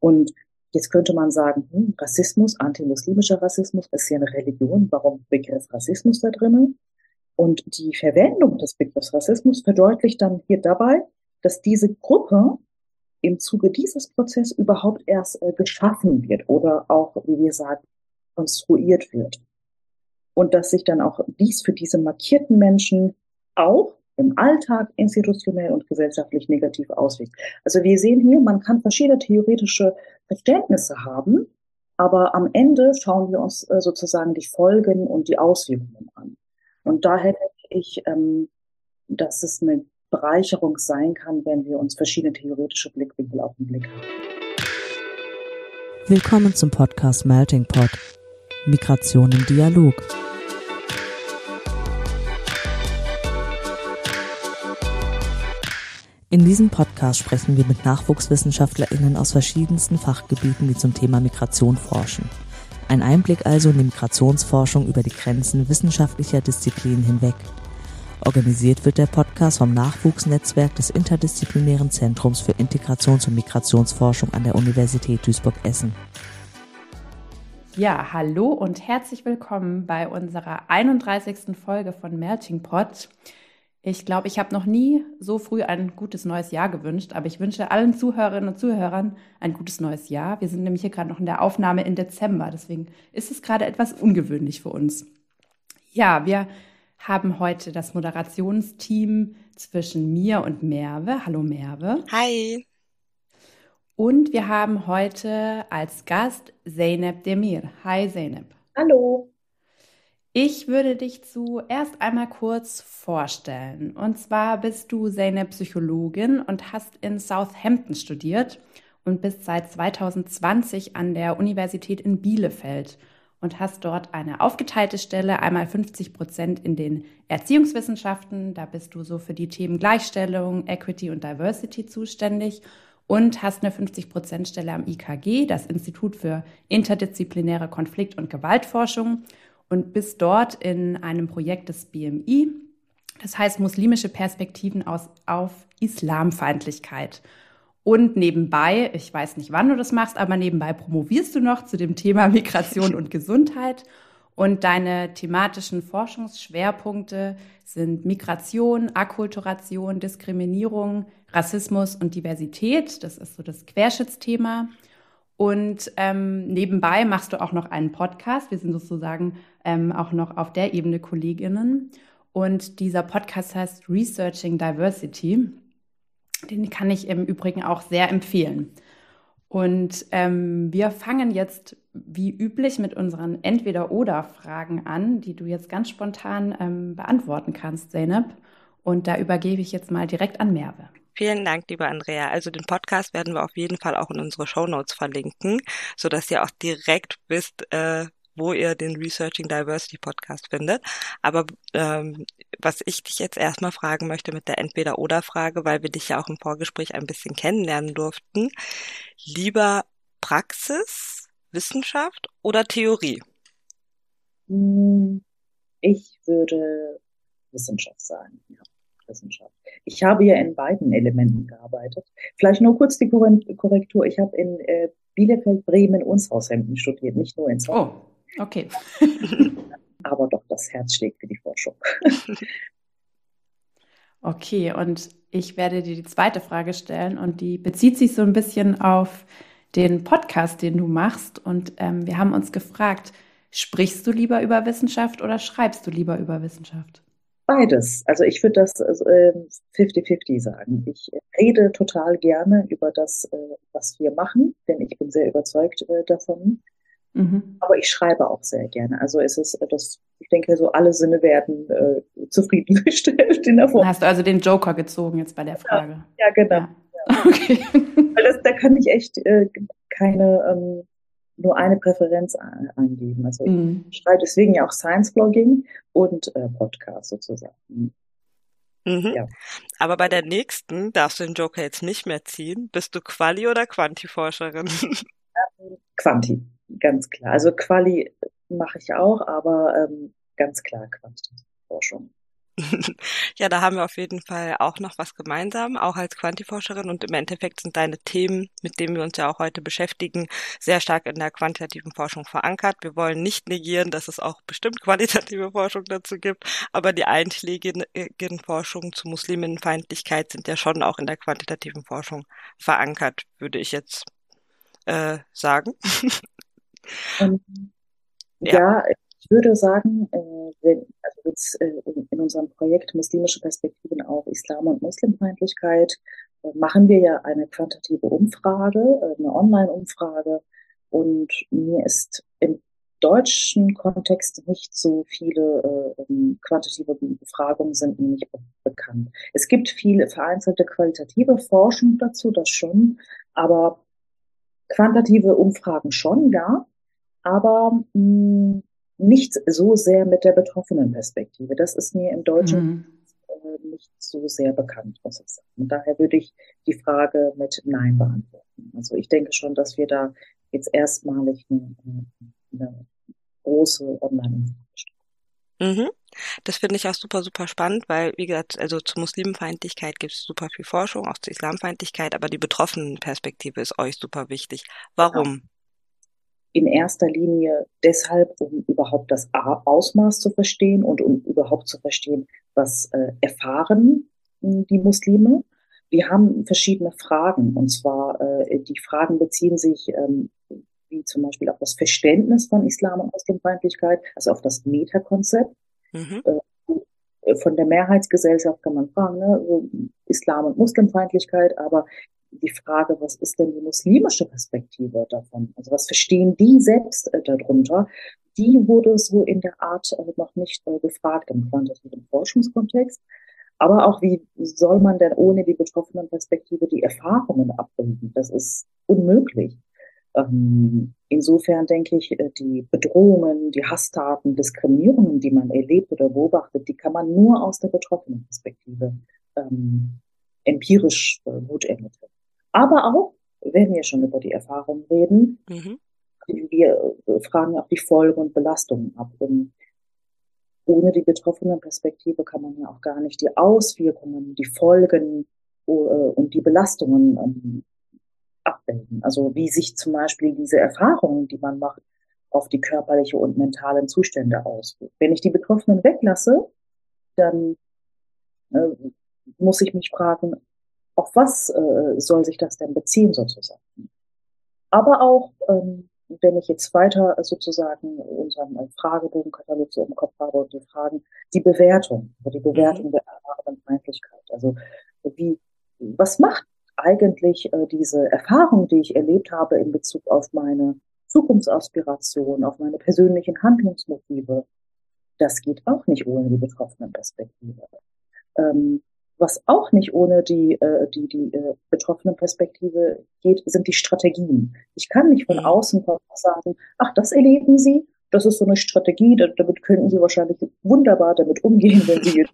Und jetzt könnte man sagen, hm, Rassismus, antimuslimischer Rassismus ist ja eine Religion. Warum Begriff Rassismus da drinnen? Und die Verwendung des Begriffs Rassismus verdeutlicht dann hier dabei, dass diese Gruppe im Zuge dieses Prozesses überhaupt erst äh, geschaffen wird oder auch, wie wir sagen, konstruiert wird. Und dass sich dann auch dies für diese markierten Menschen auch im Alltag institutionell und gesellschaftlich negativ auswirkt. Also wir sehen hier, man kann verschiedene theoretische Verständnisse haben, aber am Ende schauen wir uns äh, sozusagen die Folgen und die Auswirkungen an. Und daher denke ich, ähm, dass es eine Bereicherung sein kann, wenn wir uns verschiedene theoretische Blickwinkel auf den Blick haben. Willkommen zum Podcast Melting Pot. Migration im Dialog. In diesem Podcast sprechen wir mit NachwuchswissenschaftlerInnen aus verschiedensten Fachgebieten, die zum Thema Migration forschen. Ein Einblick also in die Migrationsforschung über die Grenzen wissenschaftlicher Disziplinen hinweg. Organisiert wird der Podcast vom Nachwuchsnetzwerk des Interdisziplinären Zentrums für Integrations- und Migrationsforschung an der Universität Duisburg-Essen. Ja, hallo und herzlich willkommen bei unserer 31. Folge von Melting Pot. Ich glaube, ich habe noch nie so früh ein gutes neues Jahr gewünscht, aber ich wünsche allen Zuhörerinnen und Zuhörern ein gutes neues Jahr. Wir sind nämlich hier gerade noch in der Aufnahme in Dezember, deswegen ist es gerade etwas ungewöhnlich für uns. Ja, wir haben heute das Moderationsteam zwischen mir und Merve. Hallo Merve. Hi. Und wir haben heute als Gast Zeynep Demir. Hi Zeynep. Hallo. Ich würde dich zuerst einmal kurz vorstellen. Und zwar bist du Zeynep Psychologin und hast in Southampton studiert und bist seit 2020 an der Universität in Bielefeld und hast dort eine aufgeteilte Stelle, einmal 50 Prozent in den Erziehungswissenschaften, da bist du so für die Themen Gleichstellung, Equity und Diversity zuständig und hast eine 50 Prozent Stelle am IKG, das Institut für interdisziplinäre Konflikt- und Gewaltforschung und bist dort in einem Projekt des BMI, das heißt muslimische Perspektiven aus, auf Islamfeindlichkeit. Und nebenbei, ich weiß nicht, wann du das machst, aber nebenbei promovierst du noch zu dem Thema Migration und Gesundheit. Und deine thematischen Forschungsschwerpunkte sind Migration, Akkulturation, Diskriminierung, Rassismus und Diversität. Das ist so das Querschnittsthema. Und ähm, nebenbei machst du auch noch einen Podcast. Wir sind sozusagen ähm, auch noch auf der Ebene Kolleginnen. Und dieser Podcast heißt Researching Diversity. Den kann ich im Übrigen auch sehr empfehlen. Und ähm, wir fangen jetzt wie üblich mit unseren Entweder-Oder-Fragen an, die du jetzt ganz spontan ähm, beantworten kannst, Zeynep. Und da übergebe ich jetzt mal direkt an Merve. Vielen Dank, liebe Andrea. Also den Podcast werden wir auf jeden Fall auch in unsere Show Notes verlinken, so dass ihr auch direkt wisst, äh, wo ihr den Researching Diversity Podcast findet. Aber ähm, was ich dich jetzt erstmal fragen möchte mit der Entweder-Oder-Frage, weil wir dich ja auch im Vorgespräch ein bisschen kennenlernen durften. Lieber Praxis, Wissenschaft oder Theorie? Hm, ich würde Wissenschaft sagen, ja. Wissenschaft. Ich habe ja in beiden Elementen gearbeitet. Vielleicht nur kurz die Korrektur. Ich habe in äh, Bielefeld, Bremen und Southampton studiert, nicht nur in Southampton. Oh. Okay. Aber doch, das Herz schlägt für die Forschung. okay, und ich werde dir die zweite Frage stellen und die bezieht sich so ein bisschen auf den Podcast, den du machst. Und ähm, wir haben uns gefragt, sprichst du lieber über Wissenschaft oder schreibst du lieber über Wissenschaft? Beides. Also ich würde das 50-50 äh, sagen. Ich rede total gerne über das, äh, was wir machen, denn ich bin sehr überzeugt äh, davon. Mhm. Aber ich schreibe auch sehr gerne. Also es ist das, ich denke, so alle Sinne werden äh, zufriedengestellt in der Form. Hast du also den Joker gezogen jetzt bei der Frage? Ja, ja genau. Ja. Ja. Okay. Weil das, da kann ich echt äh, keine ähm, nur eine Präferenz eingeben. Also mhm. ich schreibe deswegen ja auch Science Blogging und äh, Podcast sozusagen. Mhm. Ja. Aber bei der nächsten darfst du den Joker jetzt nicht mehr ziehen. Bist du Quali- oder Quanti-Forscherin? Quanti ganz klar. Also Quali mache ich auch, aber ähm, ganz klar Quantitativforschung. ja, da haben wir auf jeden Fall auch noch was gemeinsam, auch als Quantiforscherin. Und im Endeffekt sind deine Themen, mit denen wir uns ja auch heute beschäftigen, sehr stark in der quantitativen Forschung verankert. Wir wollen nicht negieren, dass es auch bestimmt qualitative Forschung dazu gibt, aber die einschlägigen Forschungen zu Musliminnenfeindlichkeit sind ja schon auch in der quantitativen Forschung verankert, würde ich jetzt äh, sagen. Um, ja. ja. ich würde sagen, äh, wenn, also jetzt äh, in unserem Projekt Muslimische Perspektiven auf Islam und Muslimfeindlichkeit äh, machen wir ja eine quantitative Umfrage, eine Online-Umfrage. Und mir ist im deutschen Kontext nicht so viele äh, ähm, quantitative Befragungen sind mir nicht bekannt. Es gibt viele vereinzelte qualitative Forschung dazu, das schon, aber quantitative Umfragen schon, ja, aber mh, hm, nicht so sehr mit der betroffenen Perspektive. Das ist mir im Deutschen mhm. Äh, nicht so sehr bekannt, muss ich sagen. Und daher würde ich die Frage mit Nein beantworten. Also ich denke schon, dass wir da jetzt erstmalig eine, eine große Online-Umfrage Mhm. Das finde ich auch super, super spannend, weil, wie gesagt, also zur Muslimfeindlichkeit gibt es super viel Forschung, auch zur Islamfeindlichkeit, aber die betroffenen Perspektive ist euch super wichtig. Warum? In erster Linie deshalb, um überhaupt das Ausmaß zu verstehen und um überhaupt zu verstehen, was äh, erfahren hm, die Muslime. Wir haben verschiedene Fragen und zwar äh, die Fragen beziehen sich ähm, wie zum Beispiel auf das Verständnis von Islam und Muslimfeindlichkeit, also auf das Metakonzept. Mhm. Äh, von der Mehrheitsgesellschaft kann man fragen, ne, Islam und Muslimfeindlichkeit, aber die Frage, was ist denn die muslimische Perspektive davon? Also was verstehen die selbst äh, darunter? Die wurde so in der Art äh, noch nicht äh, gefragt im quantitativen Forschungskontext. Aber auch, wie soll man denn ohne die betroffenen Perspektive die Erfahrungen abbilden? Das ist unmöglich. Ähm, insofern denke ich, äh, die Bedrohungen, die Hasstaten, Diskriminierungen, die man erlebt oder beobachtet, die kann man nur aus der betroffenen Perspektive ähm, empirisch äh, gut ermitteln. Aber auch, wenn wir schon über die Erfahrung reden, mhm. wir äh, fragen auch die Folgen und Belastungen ab. Und ohne die betroffene Perspektive kann man ja auch gar nicht die Auswirkungen, die Folgen äh, und die Belastungen ähm, abbilden. Also wie sich zum Beispiel diese Erfahrungen, die man macht, auf die körperliche und mentalen Zustände auswirken. Wenn ich die Betroffenen weglasse, dann äh, muss ich mich fragen, auf was äh, soll sich das denn beziehen sozusagen? Aber auch, ähm, wenn ich jetzt weiter sozusagen unseren äh, Fragebogenkatalog so im Kopf habe und die Fragen, die Bewertung, die Bewertung mhm. der erfahrenen Feindlichkeit. Also wie, was macht eigentlich äh, diese Erfahrung, die ich erlebt habe in Bezug auf meine Zukunftsaspiration, auf meine persönlichen Handlungsmotive? Das geht auch nicht ohne die betroffenen Perspektive. Ähm, was auch nicht ohne die, äh, die, die äh, betroffene Perspektive geht, sind die Strategien. Ich kann nicht von mhm. außen sagen, ach, das erleben Sie, das ist so eine Strategie, damit könnten Sie wahrscheinlich wunderbar damit umgehen, wenn Sie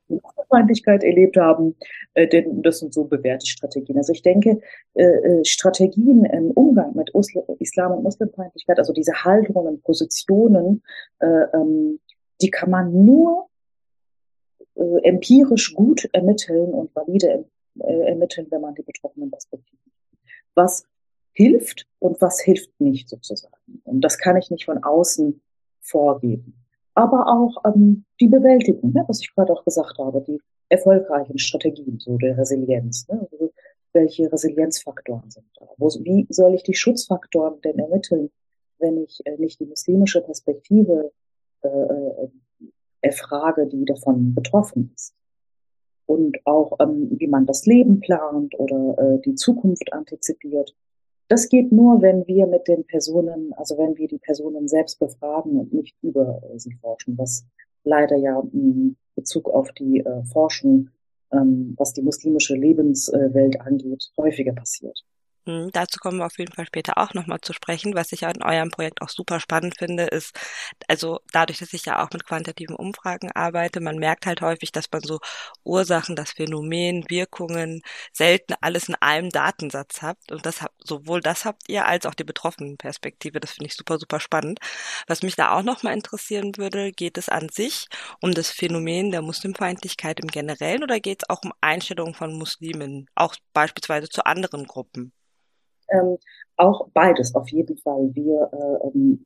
Feindlichkeit erlebt haben, äh, denn das sind so bewährte Strategien. Also ich denke, äh, äh Strategien im Umgang mit Usl Islam und Muslimfeindlichkeit, also diese Haltungen, Positionen, äh, ähm, die kann man nur äh, empirisch gut ermitteln und valide äh, ermitteln, wenn man die betroffenen Perspektiven. Was hilft und was hilft nicht sozusagen. Und das kann ich nicht von außen vorgeben. Aber auch ähm, die Bewältigung, ne, was ich gerade auch gesagt habe, die erfolgreichen Strategien, so der Resilienz. Ne, also welche Resilienzfaktoren sind da? Wo, wie soll ich die Schutzfaktoren denn ermitteln, wenn ich äh, nicht die muslimische Perspektive äh, äh erfrage, die davon betroffen ist. Und auch, ähm, wie man das Leben plant oder äh, die Zukunft antizipiert. Das geht nur, wenn wir mit den Personen, also wenn wir die Personen selbst befragen und nicht über äh, sie forschen, was leider ja in Bezug auf die äh, Forschung, ähm, was die muslimische Lebenswelt angeht, häufiger passiert. Mhm, dazu kommen wir auf jeden Fall später auch nochmal zu sprechen. Was ich an eurem Projekt auch super spannend finde, ist, also dadurch, dass ich ja auch mit quantitativen Umfragen arbeite, man merkt halt häufig, dass man so Ursachen, das Phänomen, Wirkungen selten alles in einem Datensatz habt. Und das habt, sowohl das habt ihr als auch die betroffenen Perspektive. Das finde ich super, super spannend. Was mich da auch nochmal interessieren würde, geht es an sich um das Phänomen der Muslimfeindlichkeit im Generellen oder geht es auch um Einstellungen von Muslimen, auch beispielsweise zu anderen Gruppen? Ähm, auch beides auf jeden Fall. Wir äh, ähm,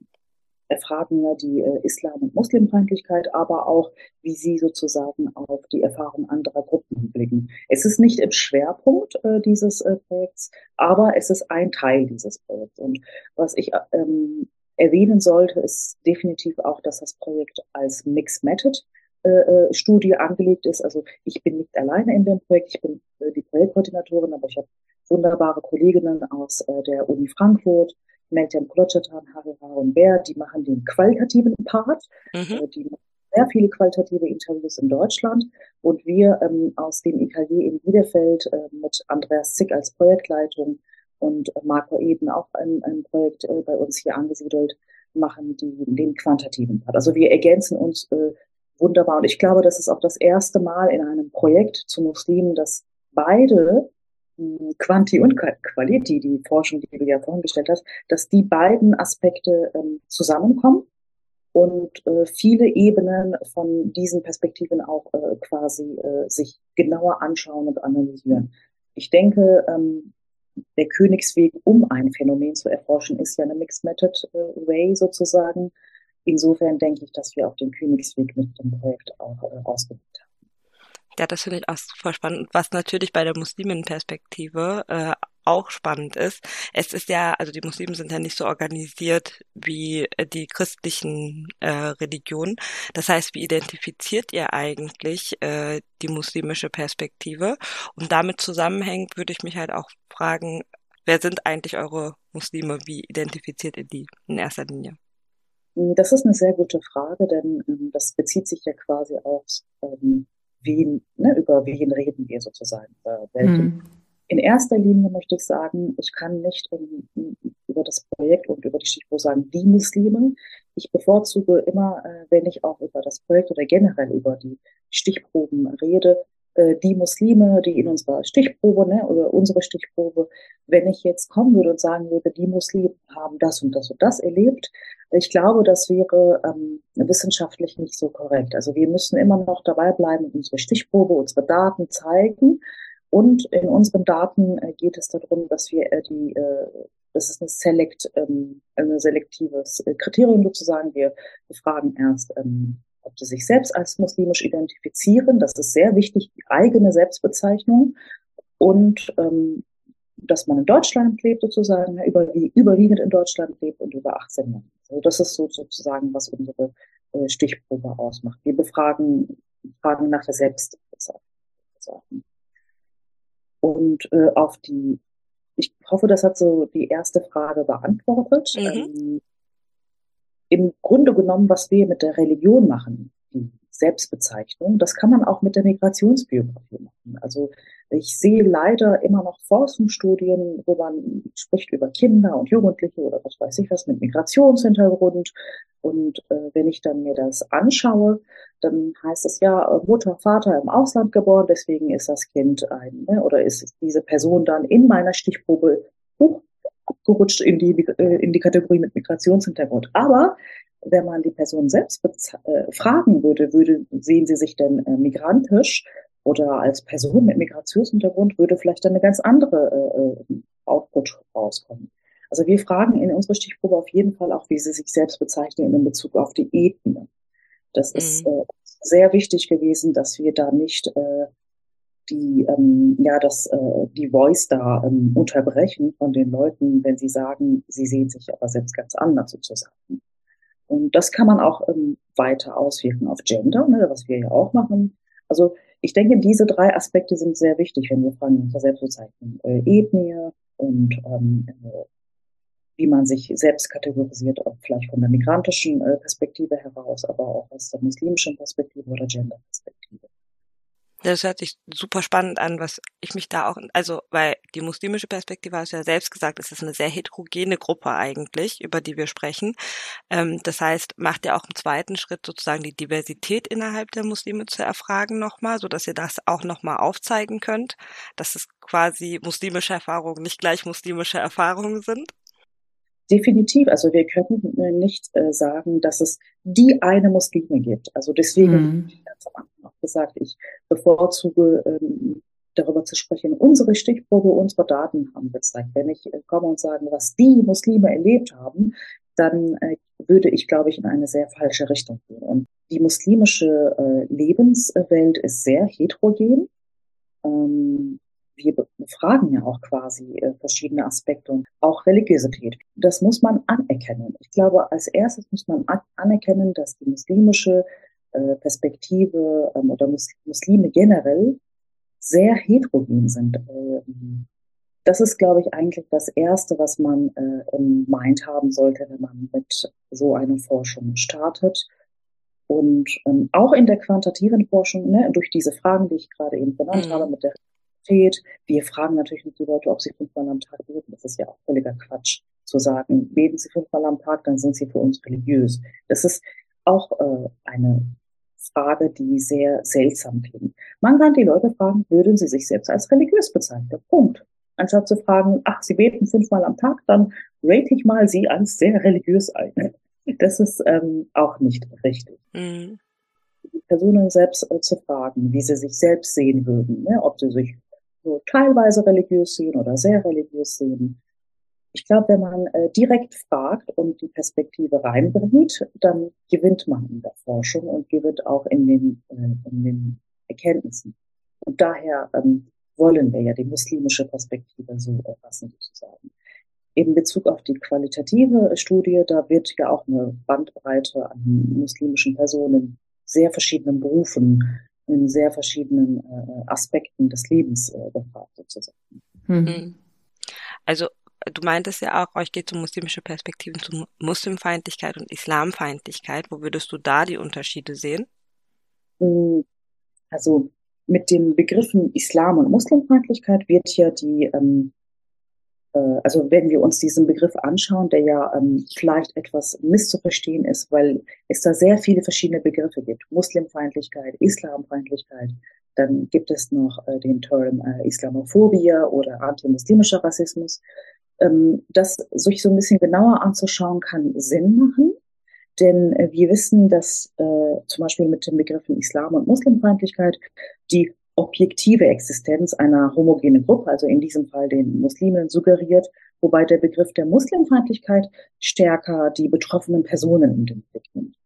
erfragen ja die äh, Islam- und Muslimfeindlichkeit, aber auch, wie sie sozusagen auf die Erfahrung anderer Gruppen blicken. Es ist nicht im Schwerpunkt äh, dieses äh, Projekts, aber es ist ein Teil dieses Projekts. Und was ich ähm, erwähnen sollte, ist definitiv auch, dass das Projekt als Mixed Method äh, äh, Studie angelegt ist. Also ich bin nicht alleine in dem Projekt, ich bin äh, die Projektkoordinatorin, aber ich habe wunderbare Kolleginnen aus äh, der Uni Frankfurt, Meltem Klotschatan, Harry und Bär, die machen den qualitativen Part. Mhm. Äh, die machen sehr viele qualitative Interviews in Deutschland. Und wir ähm, aus dem IKG in Bielefeld äh, mit Andreas Zick als Projektleitung und Marco Eden auch ein, ein Projekt äh, bei uns hier angesiedelt, machen die, den quantitativen Part. Also wir ergänzen uns äh, wunderbar. Und ich glaube, das ist auch das erste Mal in einem Projekt zu Muslimen, dass beide Quanti und Quality, die Forschung, die du ja vorhin gestellt hast, dass die beiden Aspekte ähm, zusammenkommen und äh, viele Ebenen von diesen Perspektiven auch äh, quasi äh, sich genauer anschauen und analysieren. Ich denke, ähm, der Königsweg, um ein Phänomen zu erforschen, ist ja eine Mixed Method äh, Way sozusagen. Insofern denke ich, dass wir auch den Königsweg mit dem Projekt auch äh, ausgewählt haben. Ja, das finde ich auch super spannend. Was natürlich bei der Muslimenperspektive äh, auch spannend ist. Es ist ja, also die Muslimen sind ja nicht so organisiert wie äh, die christlichen äh, Religionen. Das heißt, wie identifiziert ihr eigentlich äh, die muslimische Perspektive? Und damit zusammenhängt, würde ich mich halt auch fragen, wer sind eigentlich eure Muslime? Wie identifiziert ihr die in erster Linie? Das ist eine sehr gute Frage, denn ähm, das bezieht sich ja quasi auf ähm, wen, ne, über wen reden wir sozusagen. Mhm. In erster Linie möchte ich sagen, ich kann nicht um, über das Projekt und über die Stichprobe sagen, die Muslime. Ich bevorzuge immer, äh, wenn ich auch über das Projekt oder generell über die Stichproben rede, äh, die Muslime, die in unserer Stichprobe ne, oder unsere Stichprobe, wenn ich jetzt kommen würde und sagen würde, die Muslime haben das und das und das erlebt, ich glaube, das wäre ähm, wissenschaftlich nicht so korrekt. Also wir müssen immer noch dabei bleiben, unsere Stichprobe, unsere Daten zeigen. Und in unseren Daten äh, geht es darum, dass wir äh, die, äh, das ist eine select, ähm, ein selektives äh, Kriterium sozusagen. Wir befragen erst, ähm, ob sie sich selbst als muslimisch identifizieren. Das ist sehr wichtig, die eigene Selbstbezeichnung. Und ähm, dass man in Deutschland lebt sozusagen, ne, überwiegend in Deutschland lebt und über 18 Jahre. Also das ist so sozusagen, was unsere äh, Stichprobe ausmacht. Wir befragen fragen nach der Selbstbezeichnung. Und äh, auf die, ich hoffe, das hat so die erste Frage beantwortet. Mhm. Ähm, Im Grunde genommen, was wir mit der Religion machen, die Selbstbezeichnung, das kann man auch mit der Migrationsbiografie machen. Also ich sehe leider immer noch Forschungsstudien, wo man spricht über Kinder und Jugendliche oder was weiß ich was mit Migrationshintergrund. Und äh, wenn ich dann mir das anschaue, dann heißt es ja, Mutter, Vater im Ausland geboren, deswegen ist das Kind ein, ne, oder ist diese Person dann in meiner Stichprobe hoch abgerutscht in die, äh, in die Kategorie mit Migrationshintergrund. Aber wenn man die Person selbst äh, fragen würde, würde, sehen sie sich denn äh, migrantisch? oder als Person mit Migrationshintergrund würde vielleicht eine ganz andere äh, äh, Output rauskommen. Also wir fragen in unserer Stichprobe auf jeden Fall auch, wie sie sich selbst bezeichnen in Bezug auf die Ethnie. Das mhm. ist äh, sehr wichtig gewesen, dass wir da nicht äh, die ähm, ja das äh, die Voice da ähm, unterbrechen von den Leuten, wenn sie sagen, sie sehen sich aber selbst ganz anders sozusagen. Und das kann man auch ähm, weiter auswirken auf Gender, ne, was wir ja auch machen. Also ich denke, diese drei Aspekte sind sehr wichtig, wenn wir fragen nach Selbstbezeichnung. Äh, Ethnie und ähm, äh, wie man sich selbst kategorisiert, auch vielleicht von der migrantischen äh, Perspektive heraus, aber auch aus der muslimischen Perspektive oder Gender-Perspektive. Das hört sich super spannend an, was ich mich da auch, also, weil die muslimische Perspektive hast du ja selbst gesagt, es ist eine sehr heterogene Gruppe eigentlich, über die wir sprechen. Ähm, das heißt, macht ihr auch im zweiten Schritt sozusagen die Diversität innerhalb der Muslime zu erfragen nochmal, so dass ihr das auch nochmal aufzeigen könnt, dass es quasi muslimische Erfahrungen nicht gleich muslimische Erfahrungen sind? Definitiv. Also wir können nicht äh, sagen, dass es die eine Muslime gibt. Also deswegen mhm. Gesagt, ich bevorzuge ähm, darüber zu sprechen. Unsere Stichprobe, unsere Daten haben gezeigt. Wenn ich äh, komme und sage, was die Muslime erlebt haben, dann äh, würde ich, glaube ich, in eine sehr falsche Richtung gehen. Und die muslimische äh, Lebenswelt ist sehr heterogen. Ähm, wir befragen ja auch quasi äh, verschiedene Aspekte und auch Religiosität. Das muss man anerkennen. Ich glaube, als erstes muss man anerkennen, dass die muslimische äh, Perspektive ähm, oder Muslime generell sehr heterogen sind. Ähm, das ist, glaube ich, eigentlich das Erste, was man äh, im Mind haben sollte, wenn man mit so einer Forschung startet. Und ähm, auch in der quantitativen Forschung, ne, durch diese Fragen, die ich gerade eben benannt mhm. habe, mit der Realität, wir fragen natürlich nicht die Leute, ob sie fünfmal am Tag beten. Das ist ja auch völliger Quatsch, zu sagen, beten sie fünfmal am Tag, dann sind sie für uns religiös. Das ist auch äh, eine Frage, die sehr seltsam klingt. Man kann die Leute fragen, würden sie sich selbst als religiös bezeichnen? Punkt. Anstatt zu fragen, ach, sie beten fünfmal am Tag, dann rate ich mal sie als sehr religiös ein. Das ist ähm, auch nicht richtig. Mhm. Die Personen selbst äh, zu fragen, wie sie sich selbst sehen würden, ne? ob sie sich so teilweise religiös sehen oder sehr religiös sehen, ich glaube, wenn man äh, direkt fragt und die Perspektive reinbringt, dann gewinnt man in der Forschung und gewinnt auch in den, äh, in den Erkenntnissen. Und daher ähm, wollen wir ja die muslimische Perspektive so erfassen sozusagen. In Bezug auf die qualitative Studie, da wird ja auch eine Bandbreite an muslimischen Personen, sehr verschiedenen Berufen, in sehr verschiedenen äh, Aspekten des Lebens äh, befragt sozusagen. Mhm. Also du meintest ja auch, euch geht um muslimische Perspektiven zu Muslimfeindlichkeit und Islamfeindlichkeit. Wo würdest du da die Unterschiede sehen? Hm, also mit den Begriffen Islam und Muslimfeindlichkeit wird ja die, ähm, äh, also wenn wir uns diesen Begriff anschauen, der ja ähm, vielleicht etwas misszuverstehen ist, weil es da sehr viele verschiedene Begriffe gibt. Muslimfeindlichkeit, Islamfeindlichkeit, dann gibt es noch äh, den Term äh, Islamophobie oder antimuslimischer Rassismus ähm, das sich so ein bisschen genauer anzuschauen, kann Sinn machen. Denn äh, wir wissen, dass äh, zum Beispiel mit den Begriffen Islam und Muslimfeindlichkeit die objektive Existenz einer homogenen Gruppe, also in diesem Fall den Muslimen, suggeriert, wobei der Begriff der Muslimfeindlichkeit stärker die betroffenen Personen in den Blick nimmt.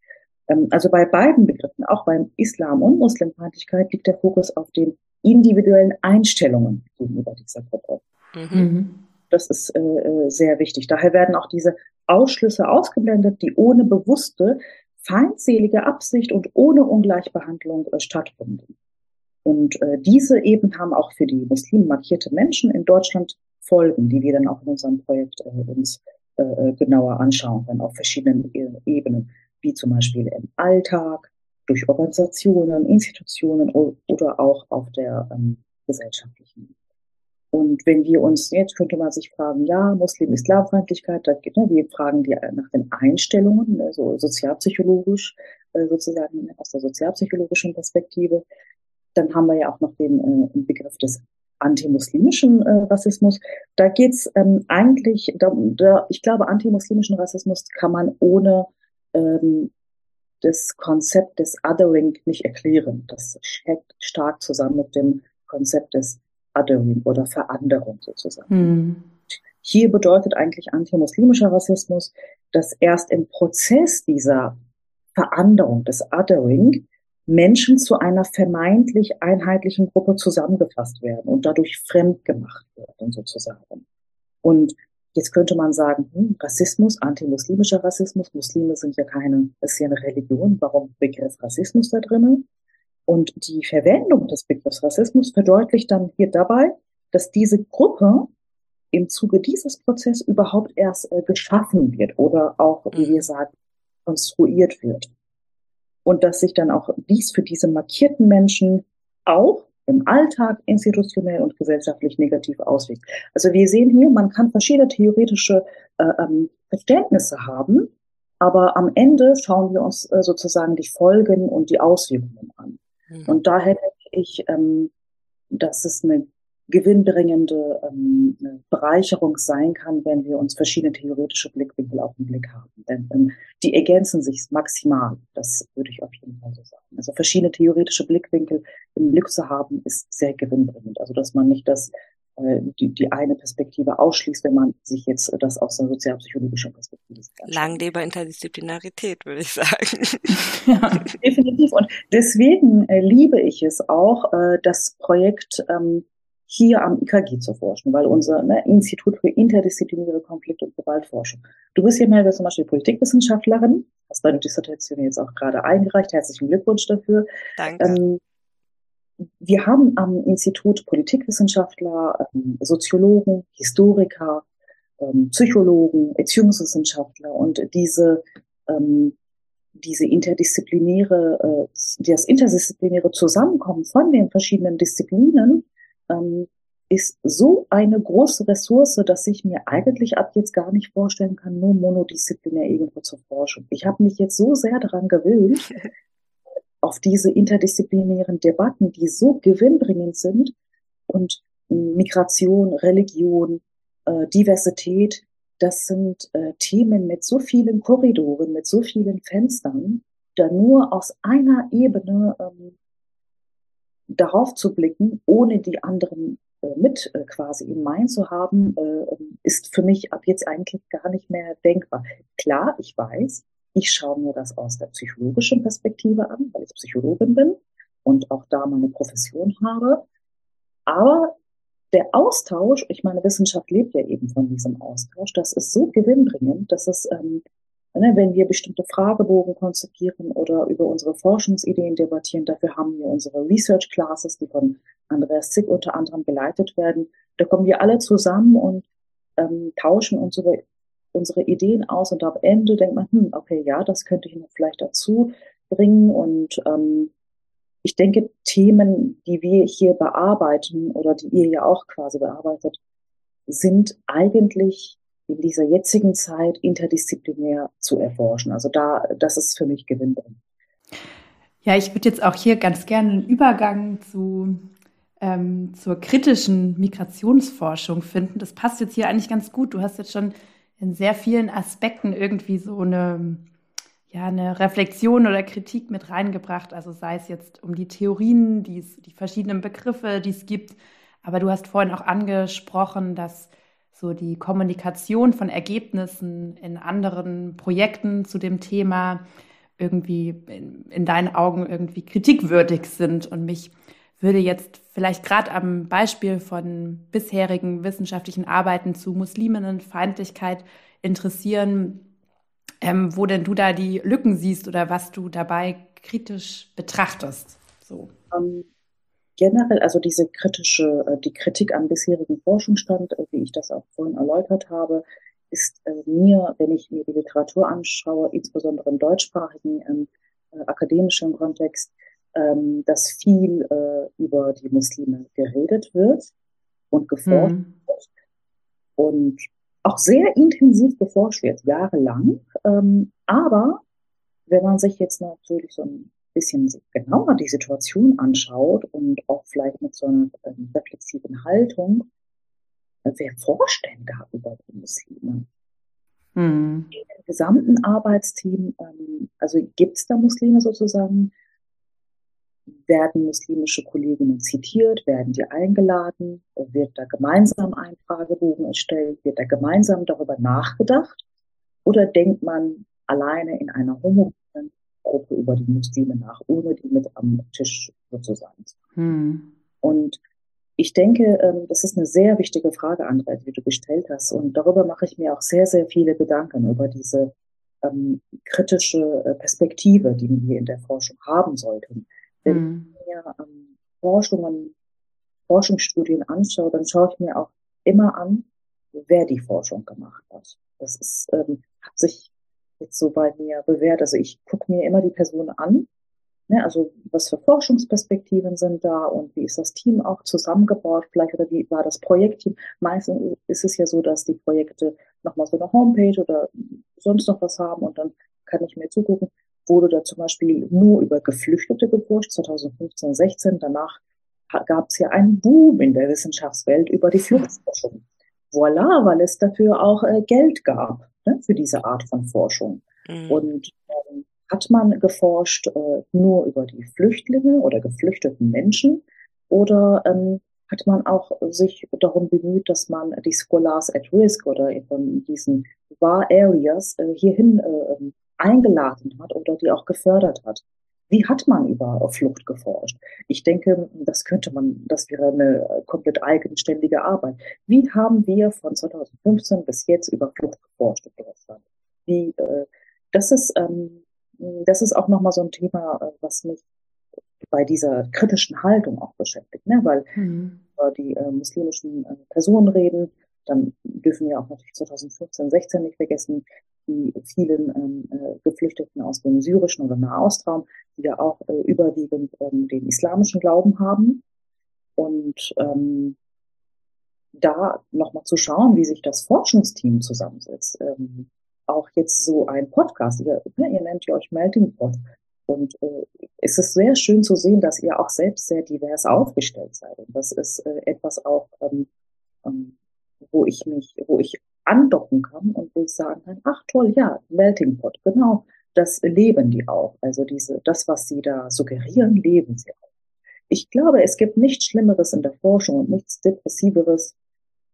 Ähm, also bei beiden Begriffen, auch beim Islam und Muslimfeindlichkeit, liegt der Fokus auf den individuellen Einstellungen gegenüber dieser Gruppe. Mhm. Das ist äh, äh, sehr wichtig. Daher werden auch diese Ausschlüsse ausgeblendet, die ohne bewusste, feindselige Absicht und ohne Ungleichbehandlung äh, stattfinden. Und äh, diese eben haben auch für die Muslimen markierte Menschen in Deutschland Folgen, die wir dann auch in unserem Projekt äh, uns äh, äh genauer anschauen können, auf verschiedenen äh, Ebenen, wie zum Beispiel im Alltag, durch Organisationen, Institutionen oder auch auf der ähm, gesellschaftlichen und wenn wir uns, jetzt könnte man sich fragen, ja, Muslim-Islamfeindlichkeit, da, ne, wir fragen die nach den Einstellungen, ne, so sozialpsychologisch, äh, sozusagen aus der sozialpsychologischen Perspektive. Dann haben wir ja auch noch den äh, Begriff des antimuslimischen äh, Rassismus. Da geht's ähm, eigentlich, da, da, ich glaube, antimuslimischen Rassismus kann man ohne ähm, das Konzept des Othering nicht erklären. Das hängt stark zusammen mit dem Konzept des Othering oder Veranderung sozusagen. Mhm. Hier bedeutet eigentlich antimuslimischer Rassismus, dass erst im Prozess dieser Veranderung des Othering Menschen zu einer vermeintlich einheitlichen Gruppe zusammengefasst werden und dadurch fremd gemacht werden sozusagen. Und jetzt könnte man sagen, hm, Rassismus, antimuslimischer Rassismus, Muslime sind ja keine, ist ja eine Religion, warum Begriff Rassismus da drinnen? Und die Verwendung des Begriffs Rassismus verdeutlicht dann hier dabei, dass diese Gruppe im Zuge dieses Prozesses überhaupt erst äh, geschaffen wird oder auch, wie wir mhm. sagen, konstruiert wird. Und dass sich dann auch dies für diese markierten Menschen auch im Alltag institutionell und gesellschaftlich negativ auswirkt. Also wir sehen hier, man kann verschiedene theoretische äh, ähm, Verständnisse haben, aber am Ende schauen wir uns äh, sozusagen die Folgen und die Auswirkungen an. Mhm. Und daher denke ich, ähm, dass es eine gewinnbringende ähm, Bereicherung sein kann, wenn wir uns verschiedene theoretische Blickwinkel auf den Blick haben. Denn ähm, die ergänzen sich maximal. Das würde ich auf jeden Fall so sagen. Also verschiedene theoretische Blickwinkel im Blick zu haben, ist sehr gewinnbringend. Also dass man nicht das die, die eine Perspektive ausschließt, wenn man sich jetzt das aus einer sozialpsychologischen Perspektive sieht. Lang lebe Interdisziplinarität, würde ich sagen. ja, definitiv. Und deswegen äh, liebe ich es auch, äh, das Projekt ähm, hier am IKG zu forschen, weil unser ne, Institut für interdisziplinäre Konflikt- und Gewaltforschung. Du bist hier mal zum Beispiel Politikwissenschaftlerin, hast deine Dissertation jetzt auch gerade eingereicht. Herzlichen Glückwunsch dafür. Danke. Ähm, wir haben am Institut Politikwissenschaftler, ähm, Soziologen, Historiker, ähm, Psychologen, Erziehungswissenschaftler und diese ähm, diese interdisziplinäre, äh, das interdisziplinäre Zusammenkommen von den verschiedenen Disziplinen ist so eine große Ressource, dass ich mir eigentlich ab jetzt gar nicht vorstellen kann, nur monodisziplinär irgendwo zu forschen. Ich habe mich jetzt so sehr daran gewöhnt, auf diese interdisziplinären Debatten, die so gewinnbringend sind und Migration, Religion, äh, Diversität, das sind äh, Themen mit so vielen Korridoren, mit so vielen Fenstern, da nur aus einer Ebene ähm, darauf zu blicken, ohne die anderen äh, mit äh, quasi in Main zu haben, äh, ist für mich ab jetzt eigentlich gar nicht mehr denkbar. Klar, ich weiß, ich schaue mir das aus der psychologischen Perspektive an, weil ich Psychologin bin und auch da meine Profession habe. Aber der Austausch, ich meine, Wissenschaft lebt ja eben von diesem Austausch, das ist so gewinnbringend, dass es ähm, Ne, wenn wir bestimmte Fragebogen konzipieren oder über unsere Forschungsideen debattieren, dafür haben wir unsere Research Classes, die von Andreas Zick unter anderem geleitet werden. Da kommen wir alle zusammen und ähm, tauschen unsere, unsere Ideen aus und am Ende denkt man, hm, okay, ja, das könnte ich noch vielleicht dazu bringen und ähm, ich denke, Themen, die wir hier bearbeiten oder die ihr ja auch quasi bearbeitet, sind eigentlich in dieser jetzigen Zeit interdisziplinär zu erforschen. Also da, das ist für mich gewinnbringend. Ja, ich würde jetzt auch hier ganz gerne einen Übergang zu ähm, zur kritischen Migrationsforschung finden. Das passt jetzt hier eigentlich ganz gut. Du hast jetzt schon in sehr vielen Aspekten irgendwie so eine, ja, eine Reflexion oder Kritik mit reingebracht. Also sei es jetzt um die Theorien, die, die verschiedenen Begriffe, die es gibt. Aber du hast vorhin auch angesprochen, dass so die Kommunikation von Ergebnissen in anderen Projekten zu dem Thema irgendwie in, in deinen Augen irgendwie kritikwürdig sind. Und mich würde jetzt vielleicht gerade am Beispiel von bisherigen wissenschaftlichen Arbeiten zu Musliminnenfeindlichkeit interessieren, ähm, wo denn du da die Lücken siehst oder was du dabei kritisch betrachtest. So. Um, ähm, generell, also diese kritische, äh, die Kritik am bisherigen Forschungsstand, äh, wie ich das auch vorhin erläutert habe, ist äh, mir, wenn ich mir die Literatur anschaue, insbesondere im deutschsprachigen ähm, akademischen Kontext, ähm, dass viel äh, über die Muslime geredet wird und geforscht mhm. wird und auch sehr intensiv geforscht wird, jahrelang. Ähm, aber wenn man sich jetzt natürlich so ein bisschen genauer die Situation anschaut und auch vielleicht mit so einer ähm, reflexiven Haltung, äh, wer forscht denn da über die Muslime? Hm. Im gesamten Arbeitsteam, ähm, also gibt es da Muslime sozusagen? Werden muslimische Kolleginnen zitiert? Werden die eingeladen? Wird da gemeinsam ein Fragebogen erstellt? Wird da gemeinsam darüber nachgedacht? Oder denkt man alleine in einer homogenen Gruppe über die Muslime nach, ohne die mit am Tisch sozusagen zu hm. Und ich denke, ähm, das ist eine sehr wichtige Frage, Andrea, die du gestellt hast. Und darüber mache ich mir auch sehr, sehr viele Gedanken über diese ähm, kritische äh, Perspektive, die wir in der Forschung haben sollten. Wenn hm. ich mir ähm, Forschungen, Forschungsstudien anschaue, dann schaue ich mir auch immer an, wer die Forschung gemacht hat. Das ist, ähm, hat sich jetzt so bei mir bewährt. Also ich gucke mir immer die Person an. Ne, also was für Forschungsperspektiven sind da und wie ist das Team auch zusammengebaut, vielleicht oder wie war das Projektteam. Meistens ist es ja so, dass die Projekte nochmal so eine Homepage oder sonst noch was haben und dann kann ich mir zugucken, wurde da zum Beispiel nur über Geflüchtete geforscht, 2015, 16. Danach gab es ja einen Boom in der Wissenschaftswelt über die Fluchtforschung. Voila, weil es dafür auch äh, Geld gab ne, für diese Art von Forschung. Mhm. Und ähm, hat man geforscht äh, nur über die Flüchtlinge oder geflüchteten Menschen oder ähm, hat man auch sich darum bemüht, dass man die Scholars at Risk oder von diesen War Areas äh, hierhin äh, ähm, eingeladen hat oder die auch gefördert hat. Wie hat man über Flucht geforscht? Ich denke, das könnte man, das wäre eine komplett eigenständige Arbeit. Wie haben wir von 2015 bis jetzt über Flucht geforscht in Deutschland? Wie, äh, das ist, ähm, das ist auch nochmal so ein Thema, äh, was mich bei dieser kritischen Haltung auch beschäftigt, ne? weil mhm. über die äh, muslimischen äh, Personen reden, dann dürfen wir auch natürlich 2015, 16 nicht vergessen, die vielen ähm, äh, Geflüchteten aus dem syrischen oder Nahostraum, die ja auch äh, überwiegend ähm, den islamischen Glauben haben. Und ähm, da nochmal zu schauen, wie sich das Forschungsteam zusammensetzt. Ähm, auch jetzt so ein Podcast, ihr, ne, ihr nennt ihr euch Melting Pot. Und äh, es ist sehr schön zu sehen, dass ihr auch selbst sehr divers aufgestellt seid. Und das ist äh, etwas auch, ähm, ähm, wo ich mich, wo ich andocken kann und wo ich sagen kann, ach toll, ja, Melting Pot, genau, das leben die auch. Also diese, das, was sie da suggerieren, leben sie auch. Ich glaube, es gibt nichts Schlimmeres in der Forschung und nichts Depressiveres,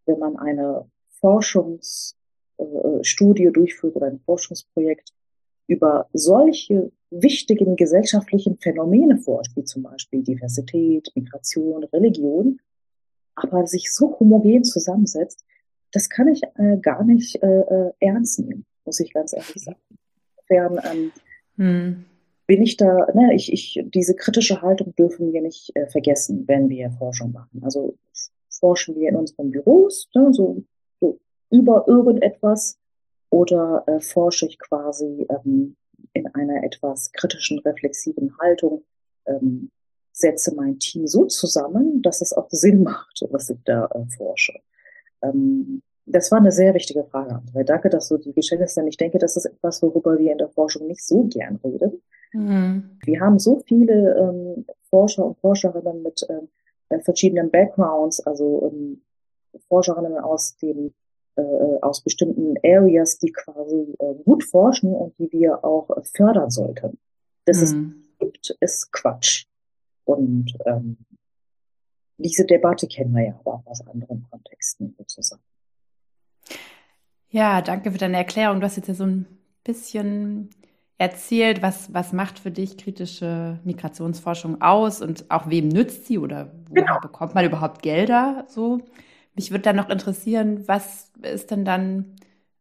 wenn man eine Forschungsstudie äh, durchführt oder ein Forschungsprojekt über solche wichtigen gesellschaftlichen Phänomene forscht, wie zum Beispiel Diversität, Migration, Religion, aber sich so homogen zusammensetzt, das kann ich äh, gar nicht äh, äh, ernst nehmen, muss ich ganz ehrlich sagen. Insofern ähm, hm. bin ich da, ne, ich, ich, diese kritische Haltung dürfen wir nicht äh, vergessen, wenn wir Forschung machen. Also forschen wir in unseren Büros, ne, so, so über irgendetwas oder äh, forsche ich quasi ähm, in einer etwas kritischen, reflexiven Haltung, ähm, setze mein Team so zusammen, dass es auch Sinn macht, was ich da äh, forsche. Ähm, das war eine sehr wichtige Frage, André. Danke, dass du die gestellt hast, denn ich denke, das ist etwas, worüber wir in der Forschung nicht so gern reden. Mhm. Wir haben so viele ähm, Forscher und Forscherinnen mit ähm, äh, verschiedenen Backgrounds, also ähm, Forscherinnen aus dem äh, aus bestimmten Areas, die quasi äh, gut forschen und die wir auch fördern sollten. Das mhm. ist, ist Quatsch. Und ähm, diese Debatte kennen wir ja auch aus anderen Kontexten sozusagen. Ja, danke für deine Erklärung. Du hast jetzt ja so ein bisschen erzählt, was, was macht für dich kritische Migrationsforschung aus und auch wem nützt sie oder wo genau. bekommt man überhaupt Gelder? So. Mich würde dann noch interessieren, was ist denn dann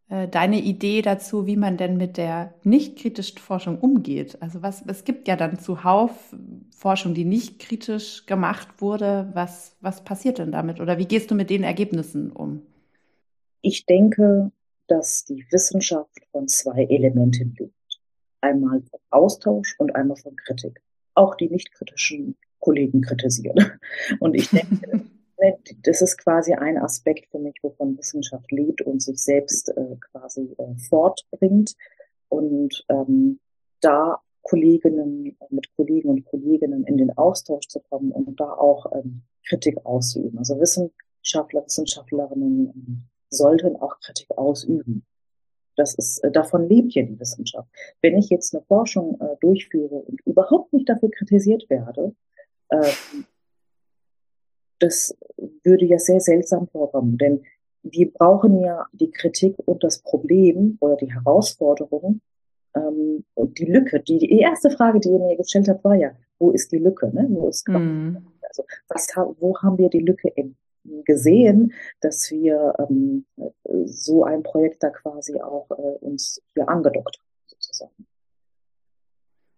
äh, deine Idee dazu, wie man denn mit der nicht kritischen Forschung umgeht? Also was, es gibt ja dann zuhauf Forschung, die nicht kritisch gemacht wurde. Was, was passiert denn damit? Oder wie gehst du mit den Ergebnissen um? Ich denke, dass die Wissenschaft von zwei Elementen lebt. Einmal von Austausch und einmal von Kritik. Auch die nicht kritischen Kollegen kritisieren. Und ich denke, das ist quasi ein Aspekt für mich, wovon Wissenschaft lebt und sich selbst äh, quasi äh, fortbringt. Und ähm, da Kolleginnen mit Kollegen und Kolleginnen in den Austausch zu kommen und da auch ähm, Kritik auszuüben. Also Wissenschaftler, Wissenschaftlerinnen ähm, sollten auch Kritik ausüben. Das ist, äh, davon lebt ja die Wissenschaft. Wenn ich jetzt eine Forschung äh, durchführe und überhaupt nicht dafür kritisiert werde, äh, das würde ja sehr seltsam vorkommen, denn wir brauchen ja die Kritik und das Problem oder die Herausforderung ähm, und die Lücke. Die, die erste Frage, die ihr mir gestellt habt, war ja, wo ist die Lücke? Ne? Wo ist mm. also was, wo haben wir die Lücke im gesehen, dass wir ähm, so ein Projekt da quasi auch äh, uns hier angedockt haben, sozusagen.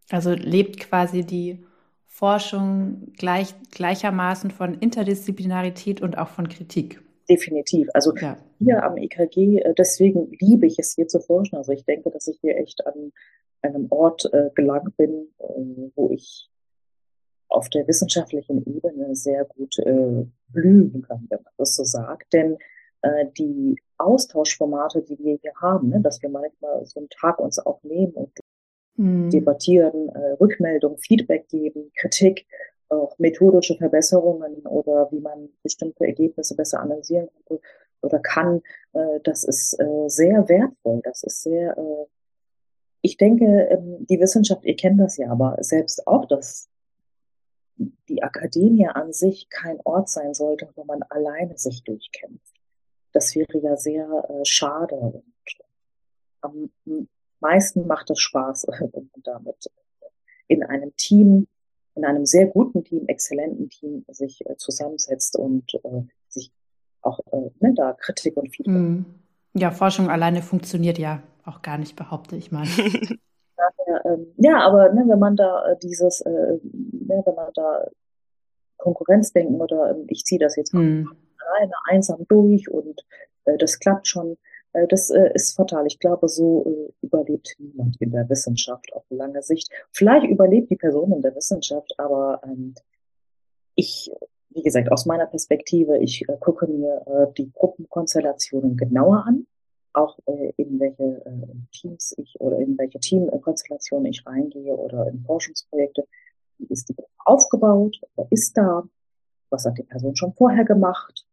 Also lebt quasi die Forschung gleich, gleichermaßen von Interdisziplinarität und auch von Kritik. Definitiv. Also ja. hier am EKG, äh, deswegen liebe ich es hier zu forschen. Also ich denke, dass ich hier echt an einem Ort äh, gelangt bin, äh, wo ich auf der wissenschaftlichen Ebene sehr gut äh, blühen kann, wenn man das so sagt. Denn äh, die Austauschformate, die wir hier haben, ne, dass wir manchmal so einen Tag uns auch nehmen und mhm. debattieren, äh, Rückmeldung, Feedback geben, Kritik, auch methodische Verbesserungen oder wie man bestimmte Ergebnisse besser analysieren kann oder kann, äh, das ist äh, sehr wertvoll. Das ist sehr, äh, ich denke, ähm, die Wissenschaft, ihr kennt das ja, aber selbst auch, dass die Akademie an sich kein Ort sein sollte, wo man alleine sich durchkämpft. Das wäre ja sehr äh, schade. Und am meisten macht es Spaß, wenn man damit in einem Team, in einem sehr guten Team, exzellenten Team sich äh, zusammensetzt und äh, sich auch äh, ne, da Kritik und Feedback. Mm. Ja, Forschung alleine funktioniert ja auch gar nicht, behaupte ich mal. Daher, ähm, ja, aber ne, wenn man da äh, dieses, äh, ne, wenn man da Konkurrenzdenken oder äh, ich ziehe das jetzt mm. alleine einsam durch und äh, das klappt schon, äh, das äh, ist fatal. Ich glaube, so äh, überlebt niemand in der Wissenschaft auf lange Sicht. Vielleicht überlebt die Person in der Wissenschaft, aber ähm, ich wie gesagt, aus meiner Perspektive, ich äh, gucke mir äh, die Gruppenkonstellationen genauer an, auch äh, in welche äh, Teams ich oder in welche Teamkonstellationen ich reingehe oder in Forschungsprojekte. Wie ist die Gruppe aufgebaut? Wer ist da? Was hat die Person schon vorher gemacht?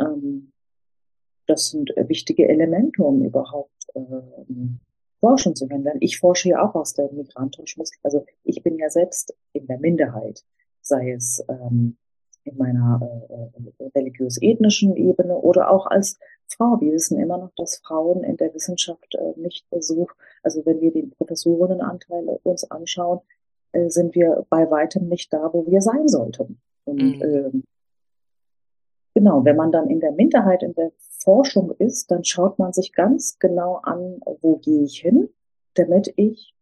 Ähm, das sind äh, wichtige Elemente, um überhaupt äh, forschen zu können. Denn ich forsche ja auch aus der migrantischen Also ich bin ja selbst in der Minderheit, sei es ähm, in meiner äh, äh, religiös-ethnischen Ebene oder auch als Frau. Wir wissen immer noch, dass Frauen in der Wissenschaft äh, nicht so, also wenn wir den Professorinnenanteil uns anschauen, äh, sind wir bei weitem nicht da, wo wir sein sollten. Und mhm. ähm, genau, wenn man dann in der Minderheit in der Forschung ist, dann schaut man sich ganz genau an, wo gehe ich hin, damit ich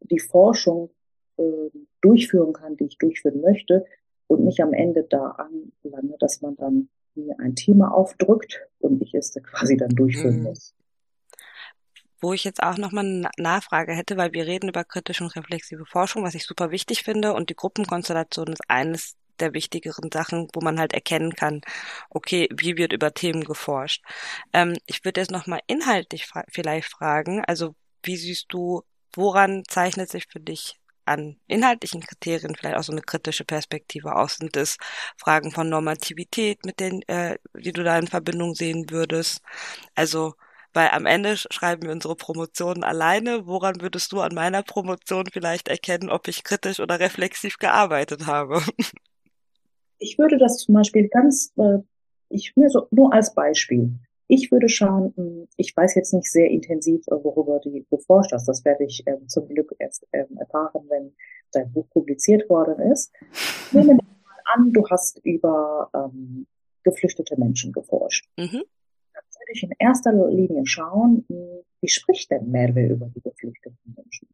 die Forschung äh, durchführen kann, die ich durchführen möchte, und nicht am Ende da anlange, dass man dann mir ein Thema aufdrückt und ich es quasi dann durchführen mhm. muss. Wo ich jetzt auch nochmal eine Nachfrage hätte, weil wir reden über kritische und reflexive Forschung, was ich super wichtig finde und die Gruppenkonstellation ist eines der wichtigeren Sachen, wo man halt erkennen kann, okay, wie wird über Themen geforscht. Ähm, ich würde jetzt nochmal inhaltlich fra vielleicht fragen, also wie siehst du, woran zeichnet sich für dich an inhaltlichen Kriterien vielleicht auch so eine kritische Perspektive aus? Sind es Fragen von Normativität, mit denen, äh, die du da in Verbindung sehen würdest? Also, weil am Ende schreiben wir unsere Promotionen alleine. Woran würdest du an meiner Promotion vielleicht erkennen, ob ich kritisch oder reflexiv gearbeitet habe? Ich würde das zum Beispiel ganz, äh, ich nur so, nur als Beispiel. Ich würde schauen, hm, ich weiß jetzt nicht sehr intensiv, äh, worüber du geforscht hast. Das werde ich ähm, zum Glück erst ähm, erfahren, wenn dein Buch publiziert worden ist. Nehmen wir mal an, du hast über ähm, geflüchtete Menschen geforscht. Mhm. Dann würde ich in erster Linie schauen, hm, wie spricht denn Merve über die geflüchteten Menschen?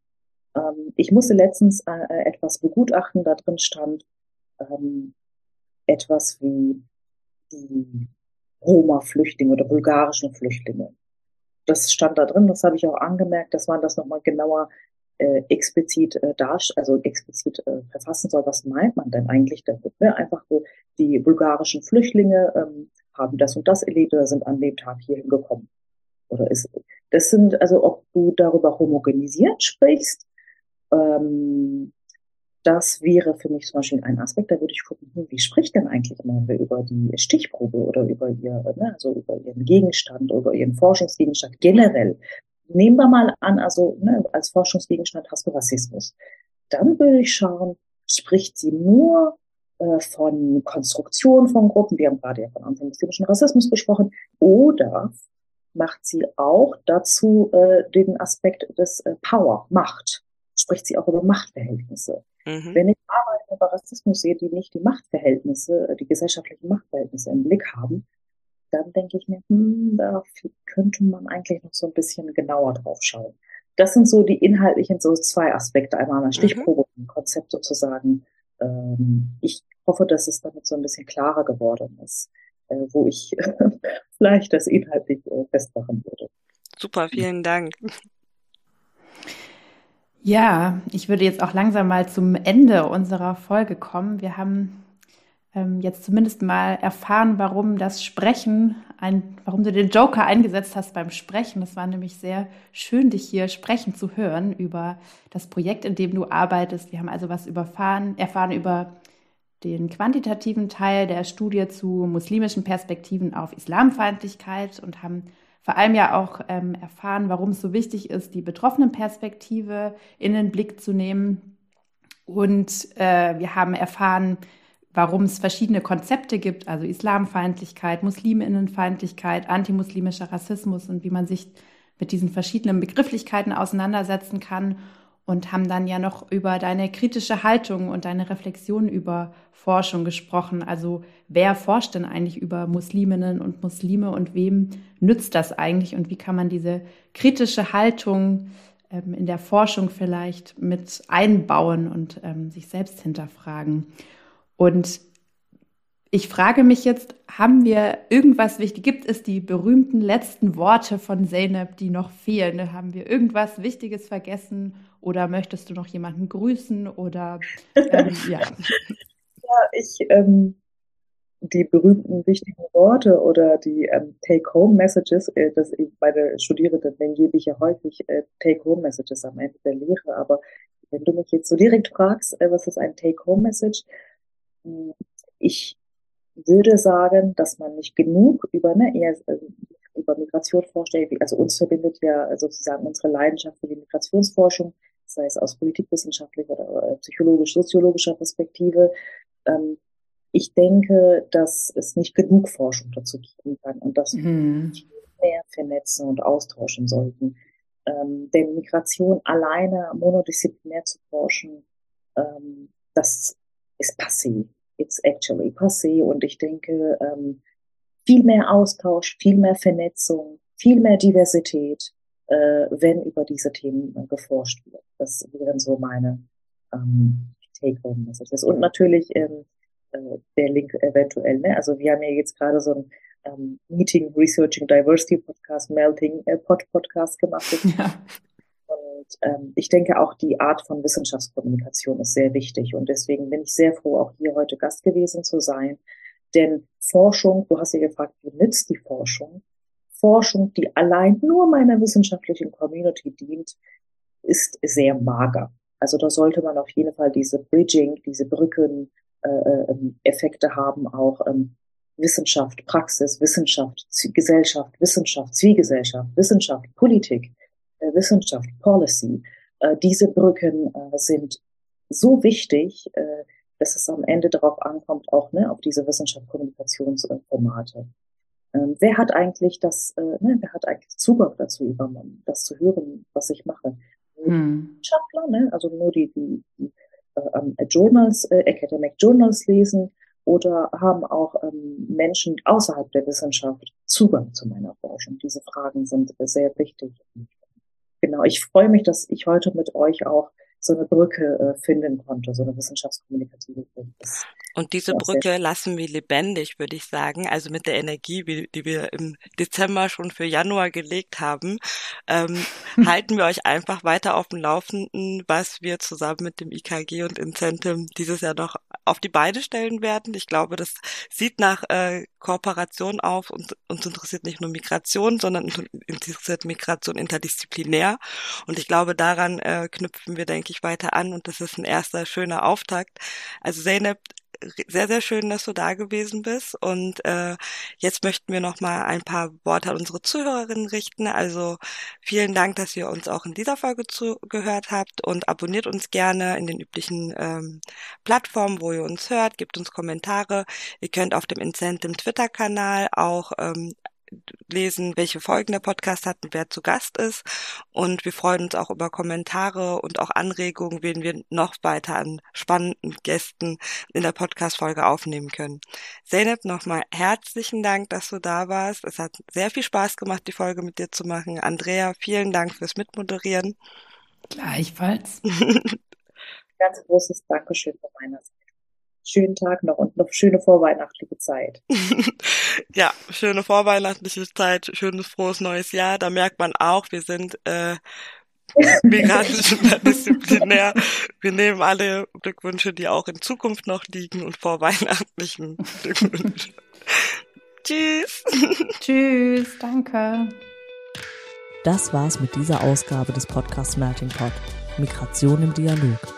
Ähm, ich musste letztens äh, äh, etwas begutachten, da drin stand ähm, etwas wie die Roma-Flüchtlinge oder bulgarischen Flüchtlinge. Das stand da drin, das habe ich auch angemerkt, dass man das nochmal genauer äh, explizit äh, darst also explizit äh, verfassen soll. Was meint man denn eigentlich damit? Ne? Einfach so, die bulgarischen Flüchtlinge ähm, haben das und das erlebt oder sind an dem Tag hier hingekommen. Oder ist, das sind, also ob du darüber homogenisiert sprichst, ähm, das wäre für mich zum Beispiel ein Aspekt, da würde ich gucken, hm, wie spricht denn eigentlich Merve über die Stichprobe oder über ihr, ne, also über ihren Gegenstand oder ihren Forschungsgegenstand generell. Nehmen wir mal an, also ne, als Forschungsgegenstand hast du Rassismus. Dann würde ich schauen, spricht sie nur äh, von Konstruktion von Gruppen, wir haben gerade ja von antimuslimischen Rassismus gesprochen, oder macht sie auch dazu äh, den Aspekt des äh, Power, Macht, spricht sie auch über Machtverhältnisse. Mhm. Wenn ich Arbeiten über Rassismus sehe, die nicht die Machtverhältnisse, die gesellschaftlichen Machtverhältnisse im Blick haben, dann denke ich mir, hm, da könnte man eigentlich noch so ein bisschen genauer drauf schauen. Das sind so die inhaltlichen so zwei Aspekte. Einmal ein Stichprobe, mhm. Konzept sozusagen. Ähm, ich hoffe, dass es damit so ein bisschen klarer geworden ist, äh, wo ich vielleicht das inhaltlich äh, festmachen würde. Super, vielen Dank. Ja, ich würde jetzt auch langsam mal zum Ende unserer Folge kommen. Wir haben ähm, jetzt zumindest mal erfahren, warum das Sprechen, ein, warum du den Joker eingesetzt hast beim Sprechen. Das war nämlich sehr schön, dich hier sprechen zu hören über das Projekt, in dem du arbeitest. Wir haben also was überfahren, erfahren über den quantitativen Teil der Studie zu muslimischen Perspektiven auf Islamfeindlichkeit und haben vor allem ja auch ähm, erfahren, warum es so wichtig ist, die betroffenen Perspektive in den Blick zu nehmen. Und äh, wir haben erfahren, warum es verschiedene Konzepte gibt, also Islamfeindlichkeit, Musliminnenfeindlichkeit, antimuslimischer Rassismus und wie man sich mit diesen verschiedenen Begrifflichkeiten auseinandersetzen kann und haben dann ja noch über deine kritische Haltung und deine Reflexion über Forschung gesprochen. Also wer forscht denn eigentlich über Musliminnen und Muslime und wem nützt das eigentlich und wie kann man diese kritische Haltung ähm, in der Forschung vielleicht mit einbauen und ähm, sich selbst hinterfragen? Und ich frage mich jetzt, haben wir irgendwas wichtig? Gibt es die berühmten letzten Worte von Zeynep, die noch fehlen? Haben wir irgendwas Wichtiges vergessen? Oder möchtest du noch jemanden grüßen? Oder ähm, ja. ja, ich ähm, die berühmten wichtigen Worte oder die ähm, Take-Home-Messages, äh, das ich meine Studierenden, denen gebe ich ja häufig äh, Take-Home-Messages am Ende der Lehre. Aber wenn du mich jetzt so direkt fragst, äh, was ist ein Take-Home-Message? Ich würde sagen, dass man nicht genug über, ne, eher äh, über Migration forscht. Also uns verbindet ja sozusagen unsere Leidenschaft für die Migrationsforschung, sei es aus politikwissenschaftlicher oder psychologisch-soziologischer Perspektive. Ähm, ich denke, dass es nicht genug Forschung dazu geben kann und dass mhm. wir mehr vernetzen und austauschen sollten. Ähm, denn Migration alleine monodisziplinär zu forschen, ähm, das ist passé it's actually passé und ich denke, ähm, viel mehr Austausch, viel mehr Vernetzung, viel mehr Diversität, äh, wenn über diese Themen äh, geforscht wird. Das wären so meine ähm, Take-Home-Messages. Und natürlich ähm, äh, der Link eventuell. Ne? Also wir haben ja jetzt gerade so ein ähm, Meeting Researching Diversity Podcast, Melting äh, Pod Podcast gemacht. Ja. Ähm, ich denke auch die Art von Wissenschaftskommunikation ist sehr wichtig. Und deswegen bin ich sehr froh, auch hier heute Gast gewesen zu sein. Denn Forschung, du hast ja gefragt, wie nützt die Forschung? Forschung, die allein nur meiner wissenschaftlichen Community dient, ist sehr mager. Also da sollte man auf jeden Fall diese Bridging, diese Brücken, äh, ähm, haben, auch ähm, Wissenschaft, Praxis, Wissenschaft, Gesellschaft, Wissenschaft, Zivilgesellschaft, Wissenschaft, Politik. Wissenschaft, Policy, äh, diese Brücken äh, sind so wichtig, äh, dass es am Ende darauf ankommt, auch ne, auf diese Wissenschaft-Kommunikationsformate. Ähm, wer hat eigentlich das, äh, ne, wer hat eigentlich Zugang dazu übernommen, das zu hören, was ich mache? Hm. Wissenschaftler, ne, also nur die, die, die äh, Journals, äh, Academic Journals lesen oder haben auch ähm, Menschen außerhalb der Wissenschaft Zugang zu meiner Forschung? Diese Fragen sind sehr wichtig genau, ich freue mich, dass ich heute mit euch auch so eine Brücke äh, finden konnte, so eine wissenschaftskommunikative Brücke. Und diese Brücke lassen wir lebendig, würde ich sagen. Also mit der Energie, die wir im Dezember schon für Januar gelegt haben, ähm, halten wir euch einfach weiter auf dem Laufenden, was wir zusammen mit dem IKG und Incentive dieses Jahr noch auf die Beine stellen werden. Ich glaube, das sieht nach äh, Kooperation auf und uns interessiert nicht nur Migration, sondern interessiert Migration interdisziplinär. Und ich glaube, daran äh, knüpfen wir, denke ich, weiter an und das ist ein erster schöner Auftakt. Also Zeynep, sehr, sehr schön, dass du da gewesen bist. Und äh, jetzt möchten wir noch mal ein paar Worte an unsere Zuhörerinnen richten. Also vielen Dank, dass ihr uns auch in dieser Folge zugehört habt und abonniert uns gerne in den üblichen ähm, Plattformen, wo ihr uns hört. Gebt uns Kommentare. Ihr könnt auf dem Incentive Twitter-Kanal auch ähm, lesen, welche Folgen der Podcast hat und wer zu Gast ist. Und wir freuen uns auch über Kommentare und auch Anregungen, wen wir noch weiter an spannenden Gästen in der Podcast-Folge aufnehmen können. Zeynep, nochmal herzlichen Dank, dass du da warst. Es hat sehr viel Spaß gemacht, die Folge mit dir zu machen. Andrea, vielen Dank fürs Mitmoderieren. Gleichfalls. Ganz großes Dankeschön von meiner Seite schönen Tag noch und noch schöne vorweihnachtliche Zeit. ja, schöne vorweihnachtliche Zeit, schönes frohes neues Jahr. Da merkt man auch, wir sind äh, migrantisch interdisziplinär. Wir nehmen alle Glückwünsche, die auch in Zukunft noch liegen und vorweihnachtlichen Glückwünsche. Tschüss. Tschüss, danke. Das war's mit dieser Ausgabe des Podcasts Melting Pot. Migration im Dialog.